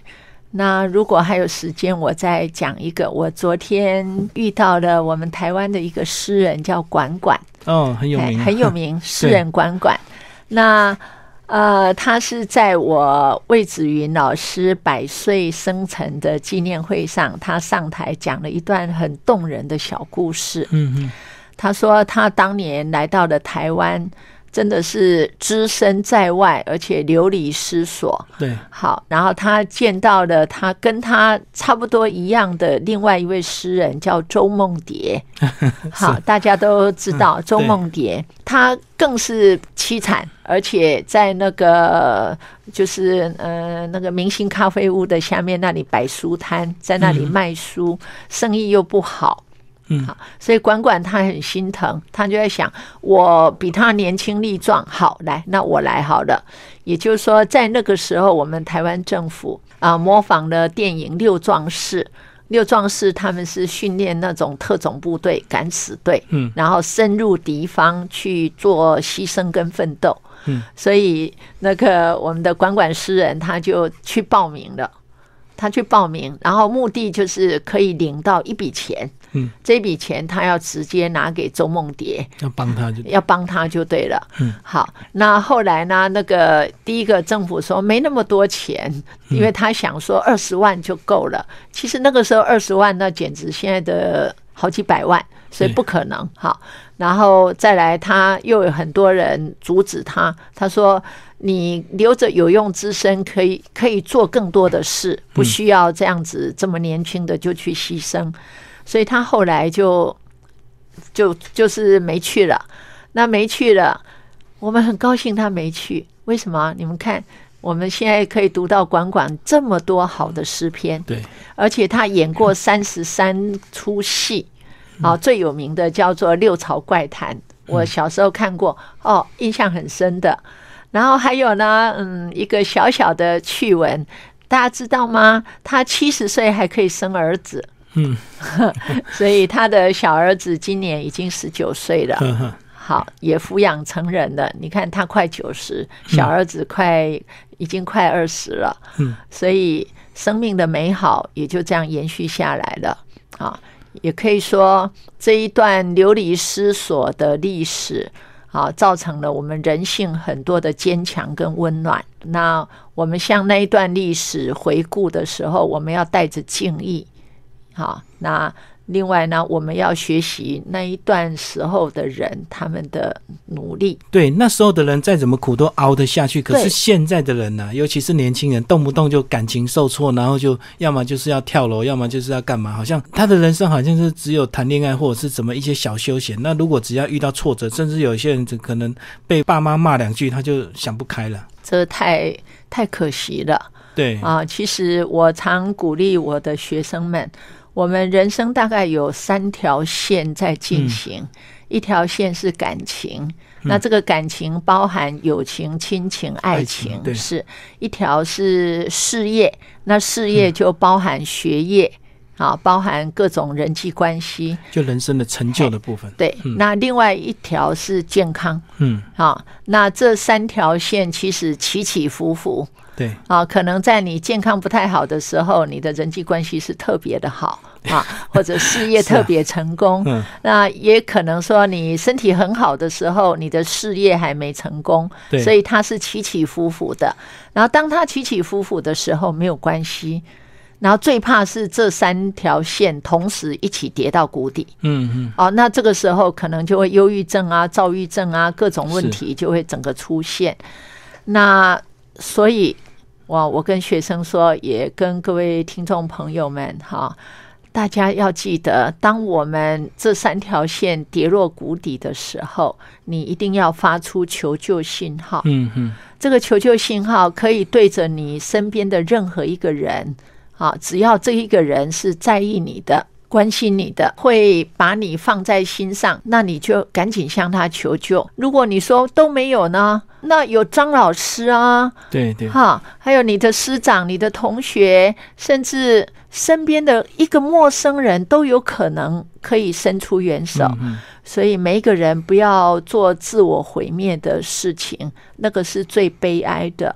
Speaker 2: 那如果还有时间，我再讲一个。我昨天遇到了我们台湾的一个诗人，叫管管。
Speaker 1: 哦，很有名，
Speaker 2: 很有名，<laughs> 诗人管管。那呃，他是在我魏子云老师百岁生辰的纪念会上，他上台讲了一段很动人的小故事。嗯嗯。他说，他当年来到了台湾，真的是只身在外，而且流离失所。
Speaker 1: 对，
Speaker 2: 好，然后他见到了他跟他差不多一样的另外一位诗人，叫周梦蝶。<laughs> 好，大家都知道周梦蝶，他更是凄惨，而且在那个就是呃那个明星咖啡屋的下面那里摆书摊，在那里卖书，生意又不好。嗯，好，所以管管他很心疼，他就在想，我比他年轻力壮，好来，那我来好了。也就是说，在那个时候，我们台湾政府啊，模仿了电影《六壮士》，六壮士他们是训练那种特种部队、敢死队，嗯，然后深入敌方去做牺牲跟奋斗，嗯，所以那个我们的管管诗人他就去报名了。他去报名，然后目的就是可以领到一笔钱。嗯，这笔钱他要直接拿给周梦蝶，
Speaker 1: 要帮他就
Speaker 2: 要帮他就对了。嗯，好，那后来呢？那个第一个政府说没那么多钱，因为他想说二十万就够了。其实那个时候二十万那简直现在的好几百万，所以不可能。好，然后再来，他又有很多人阻止他，他说。你留着有用之身，可以可以做更多的事，不需要这样子这么年轻的就去牺牲。所以他后来就就就是没去了。那没去了，我们很高兴他没去。为什么？你们看，我们现在可以读到管管这么多好的诗篇，
Speaker 1: 对，
Speaker 2: 而且他演过三十三出戏，啊，最有名的叫做《六朝怪谈》，我小时候看过，哦，印象很深的。然后还有呢，嗯，一个小小的趣闻，大家知道吗？他七十岁还可以生儿子，
Speaker 1: 嗯，<laughs>
Speaker 2: 所以他的小儿子今年已经十九岁了。
Speaker 1: 呵呵，
Speaker 2: 好，也抚养成人了。你看他快九十，小儿子快、已经快二十了。
Speaker 1: 嗯，
Speaker 2: 所以生命的美好也就这样延续下来了。啊，也可以说这一段流离失所的历史。啊，造成了我们人性很多的坚强跟温暖。那我们向那一段历史回顾的时候，我们要带着敬意。好，那另外呢，我们要学习那一段时候的人他们的努力。
Speaker 1: 对，那时候的人再怎么苦都熬得下去，可是现在的人呢、尤其是年轻人，动不动就感情受挫，然后就要么就是要跳楼，要么就是要干嘛，好像他的人生好像是只有谈恋爱或者是怎么一些小休闲。那如果只要遇到挫折，甚至有一些人可能被爸妈骂两句，他就想不开了。
Speaker 2: 这太太可惜了
Speaker 1: 对，
Speaker 2: 啊！其实我常鼓励我的学生们，我们人生大概有三条线在进行，一条线是感情。那这个感情包含友情、亲情、爱
Speaker 1: 爱
Speaker 2: 情，
Speaker 1: 对
Speaker 2: 是一条是事业，那事业就包含学业、啊，包含各种人际关系。
Speaker 1: 就人生的成就的部分。
Speaker 2: 对，那另外一条是健康
Speaker 1: 嗯，
Speaker 2: 啊。那这三条线其实起起伏伏
Speaker 1: 对，
Speaker 2: 啊，可能在你健康不太好的时候，你的人际关系是特别的好 <laughs> 啊，或者事业特别成功。<laughs>
Speaker 1: 嗯，
Speaker 2: 那也可能说你身体很好的时候，你的事业还没成功，
Speaker 1: 对
Speaker 2: 所以它是起起伏伏的。然后当它起起伏伏的时候，没有关系。然后最怕是这三条线同时一起跌到谷底。
Speaker 1: 嗯嗯，
Speaker 2: 哦，那这个时候可能就会忧郁症啊、躁郁症啊，各种问题就会整个出现。那所以，哇，我跟学生说，也跟各位听众朋友们哈，大家要记得，当我们这三条线跌落谷底的时候，你一定要发出求救信号。
Speaker 1: 嗯嗯，
Speaker 2: 这个求救信号可以对着你身边的任何一个人，啊，只要这一个人是在意你的、关心你的，会把你放在心上，那你就赶紧向他求救。如果你说都没有呢，那有张老师啊，
Speaker 1: 对对，
Speaker 2: 哈，还有你的师长、你的同学，甚至身边的一个陌生人都有可能可以伸出援手。
Speaker 1: 嗯
Speaker 2: 所以每一个人不要做自我毁灭的事情，那个是最悲哀的。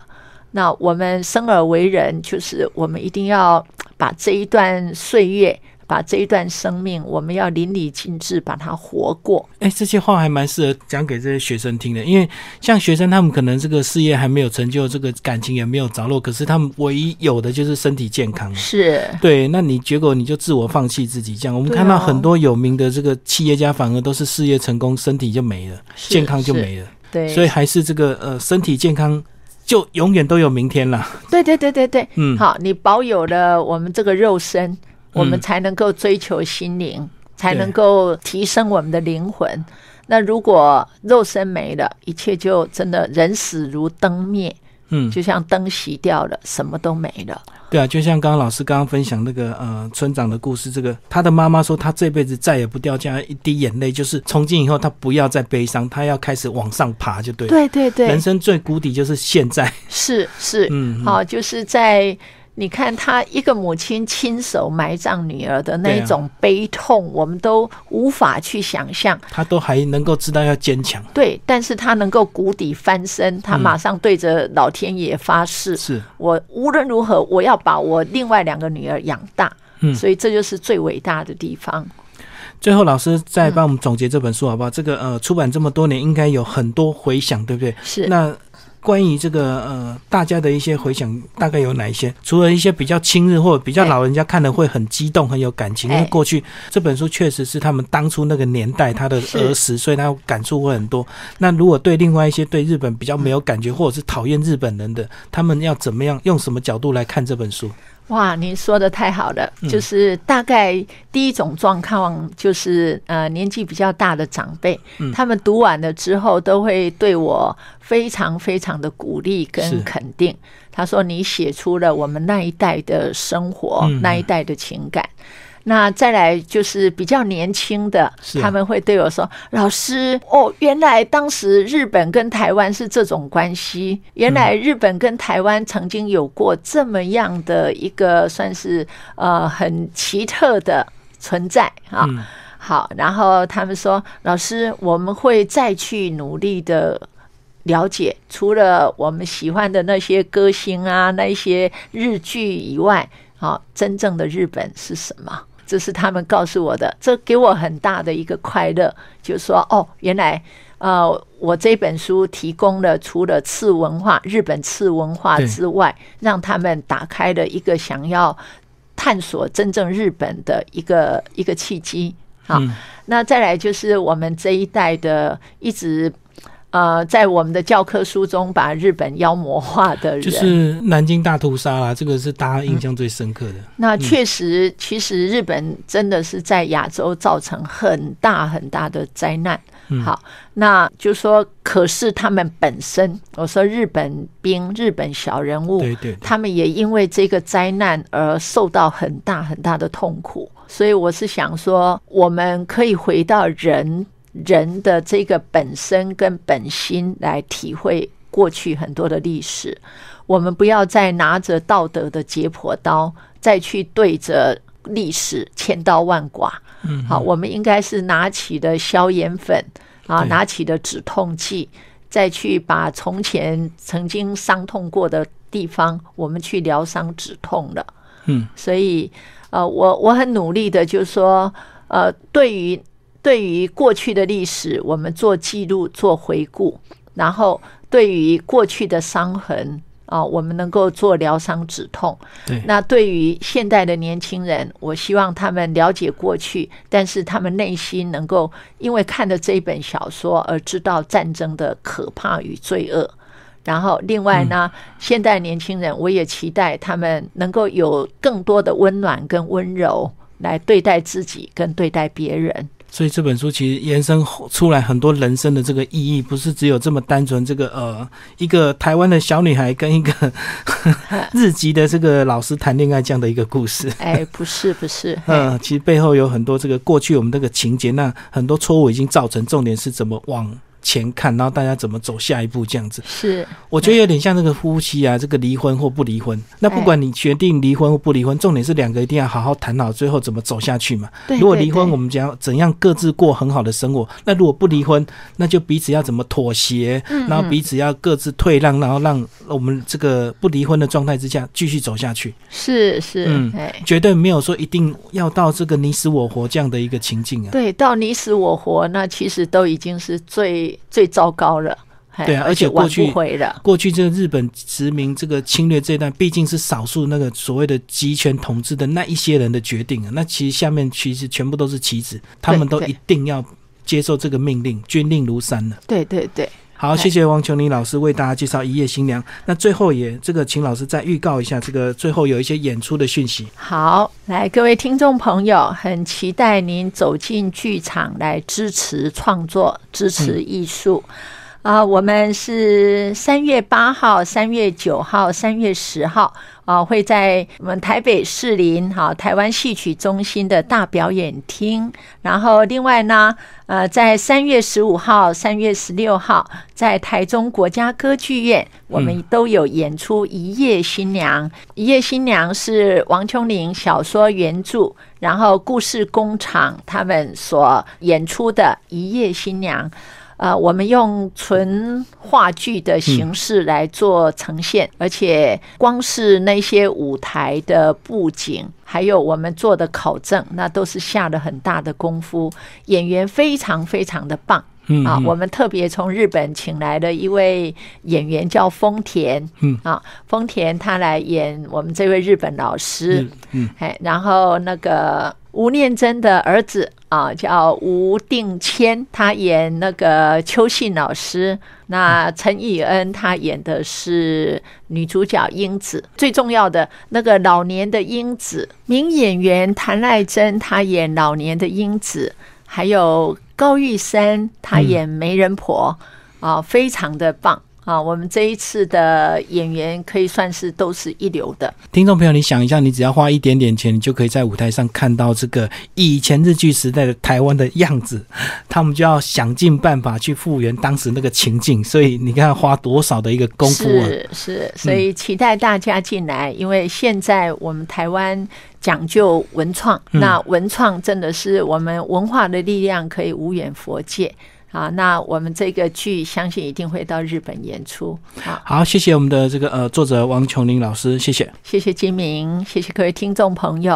Speaker 2: 那我们生而为人，就是我们一定要把这一段岁月，把这一段生命，我们要淋漓尽致把它活过。
Speaker 1: 哎，这些话还蛮适合讲给这些学生听的，因为像学生他们可能这个事业还没有成就，这个感情也没有着落，可是他们唯一有的就是身体健康。
Speaker 2: 是，
Speaker 1: 对，那你结果你就自我放弃自己，这样我们看到很多有名的这个企业家，反而都是事业成功，身体就没了，健康就没了，
Speaker 2: 对，
Speaker 1: 所以还是这个呃身体健康就永远都有明天啦。
Speaker 2: 对对对对对，
Speaker 1: 嗯，
Speaker 2: 好，你保有了我们这个肉身，我们
Speaker 1: 嗯
Speaker 2: 才能够追求心灵，才能够提升我们的灵魂。那如果肉身没了，一切就真的人死如灯灭，
Speaker 1: 嗯，
Speaker 2: 就像灯熄掉了，什么都没了。
Speaker 1: 对啊，就像刚刚老师刚刚分享那个呃村长的故事，这个他的妈妈说，他这辈子再也不掉下一滴眼泪，就是从今以后他不要再悲伤，他要开始往上爬，就对了。
Speaker 2: 对对对
Speaker 1: 人，生最谷底就是现在。
Speaker 2: 是是，
Speaker 1: 嗯，嗯
Speaker 2: 好，就是在你看他一个母亲亲手埋葬女儿的那一种悲痛，我们都无法去想象。
Speaker 1: 他都还能够知道要坚强，
Speaker 2: 对，但是他能够谷底翻身，他
Speaker 1: 嗯
Speaker 2: 马上对着老天爷发誓，
Speaker 1: 是，
Speaker 2: 我无论如何我要把我另外两个女儿养大。
Speaker 1: 嗯
Speaker 2: 所以这就是最伟大的地方。
Speaker 1: 最后，老师再帮我们总结这本书好不好？这个呃，出版这么多年，应该有很多回响，对不对？
Speaker 2: 是
Speaker 1: 那关于这个呃，大家的一些回想，大概有哪一些？除了一些比较亲日或者比较老人家看了会很激动、很有感情，因为
Speaker 2: 哎
Speaker 1: 过去这本书确实是他们当初那个年代他的儿时，所以他感触会很多。那如果对另外一些对日本比较没有感觉，或者是讨厌日本人的，他们要怎么样用什么角度来看这本书？
Speaker 2: 哇，您说的太好了，
Speaker 1: 嗯
Speaker 2: 就是大概第一种状况就是呃年纪比较大的长辈，
Speaker 1: 嗯
Speaker 2: 他们读完了之后都会对我非常非常的鼓励跟肯定。他说你写出了我们那一代的生活，
Speaker 1: 嗯
Speaker 2: 那一代的情感。那再来就是比较年轻的，他们会对我说：“老师，哦，原来当时日本跟台湾是这种关系，原来日本跟台湾曾经有过这么样的一个算是呃很奇特的存在啊。
Speaker 1: 嗯
Speaker 2: 好，然后他们说：“老师，我们会再去努力的了解，除了我们喜欢的那些歌星啊、那一些日剧以外，好，真正的日本是什么？”这是他们告诉我的，这给我很大的一个快乐，就是说，哦，原来，呃，我这本书提供了除了次文化、日本次文化之外，让他们打开了一个想要探索真正日本的一个一个契机。好，
Speaker 1: 嗯
Speaker 2: 那再来就是我们这一代的一直呃，在我们的教科书中把日本妖魔化的人，
Speaker 1: 就是南京大屠杀啦，这个是大家印象最深刻的。
Speaker 2: 那确实，其实日本真的是在亚洲造成很大很大的灾难。
Speaker 1: 嗯
Speaker 2: 好，那就说，可是他们本身，我说日本兵、日本小人物，
Speaker 1: 对对对
Speaker 2: 他们也因为这个灾难而受到很大很大的痛苦。所以我是想说，我们可以回到人人的这个本身跟本心来体会过去很多的历史。我们不要再拿着道德的解剖刀，再去对着历史千刀万剐。
Speaker 1: 嗯，
Speaker 2: 好，我们应该是拿起的消炎粉啊，拿起的止痛剂，再去把从前曾经伤痛过的地方，我们去疗伤止痛了。
Speaker 1: 嗯，
Speaker 2: 所以呃，我我很努力的，就是说，呃，对于对于过去的历史，我们做记录、做回顾，然后对于过去的伤痕啊、我们能够做疗伤止痛。
Speaker 1: 对，
Speaker 2: 那对于现代的年轻人，我希望他们了解过去，但是他们内心能够因为看了这一本小说而知道战争的可怕与罪恶。然后，另外呢，现代年轻人，我也期待他们能够有更多的温暖跟温柔来对待自己跟对待别人。
Speaker 1: 所以这本书其实延伸出来很多人生的这个意义，不是只有这么单纯。这个呃，一个台湾的小女孩跟一个 <laughs> 日籍的这个老师谈恋爱这样的一个故事。<laughs>
Speaker 2: 哎，不是不是，<laughs> 嘿
Speaker 1: 嗯，其实背后有很多这个过去我们这个情节，那很多错误已经造成，重点是怎么往前看，然后大家怎么走下一步这样子。
Speaker 2: 是
Speaker 1: 我觉得有点像这个夫妻啊，这个离婚或不离婚，那不管你决定离婚或不离婚，重点是两个一定要好好谈好，最后怎么走下去嘛。
Speaker 2: 对。
Speaker 1: 如果离婚，我们讲怎样各自过很好的生活。那如果不离婚，那就彼此要怎么妥协，
Speaker 2: 嗯
Speaker 1: 然后彼此要各自退让，然后让我们这个不离婚的状态之下继续走下去。
Speaker 2: 是是，
Speaker 1: 嗯
Speaker 2: 哎。
Speaker 1: 绝对没有说一定要到这个你死我活这样的一个情境啊。
Speaker 2: 对，到你死我活，那其实都已经是最最糟糕了。
Speaker 1: 对啊
Speaker 2: 而
Speaker 1: 且过去。过去这个日本殖民这个侵略这一段，毕竟是少数那个所谓的集权统治的那一些人的决定啊。那其实下面其实全部都是棋子，他们都一定要接受这个命令，军令如山了。
Speaker 2: 对对对，
Speaker 1: 好，
Speaker 2: 哎
Speaker 1: 谢谢王琼林老师为大家介绍《一夜新娘》。那最后也这个，请老师再预告一下，这个最后有一些演出的讯息。
Speaker 2: 好，来各位听众朋友，很期待您走进剧场来支持创作、支持艺术。啊、我们是三月八号、三月九号、三月十号啊，会在我们台北士林哈、台湾戏曲中心的大表演厅。然后另外呢，呃，在三月十五号、三月十六号，在台中国家歌剧院，我们都有演出《一夜新娘》。《一夜新娘》是王琼林小说原著，然后故事工厂他们所演出的《一夜新娘》。呃，我们用纯话剧的形式来做呈现，而且光是那些舞台的布景，还有我们做的考证，那都是下了很大的功夫，演员非常非常的棒。
Speaker 1: 嗯
Speaker 2: 啊，我们特别从日本请来了一位演员叫丰田，
Speaker 1: 嗯
Speaker 2: 啊，丰田他来演我们这位日本老师，
Speaker 1: 嗯嗯，
Speaker 2: 哎，然后那个吴念真的儿子啊，叫吴定谦，他演那个邱信老师。那陈以恩他演的是女主角英子，最重要的那个老年的英子，名演员谭爱珍她演老年的英子，还有高玉山她演媒人婆。啊，非常的棒啊，我们这一次的演员可以算是都是一流的。
Speaker 1: 听众朋友，你想一下，你只要花一点点钱，你就可以在舞台上看到这个以前日剧时代的台湾的样子。他们就要想尽办法去复原当时那个情境，所以你看花多少的一个功夫啊！
Speaker 2: 是是，所以期待大家进来，因为现在我们台湾讲究文创，那文创真的是我们文化的力量，可以无远佛界。啊，那我们这个剧相信一定会到日本演出。好，
Speaker 1: 好，谢谢我们的这个呃作者王琼林老师，谢谢，
Speaker 2: 谢谢金明，谢谢各位听众朋友。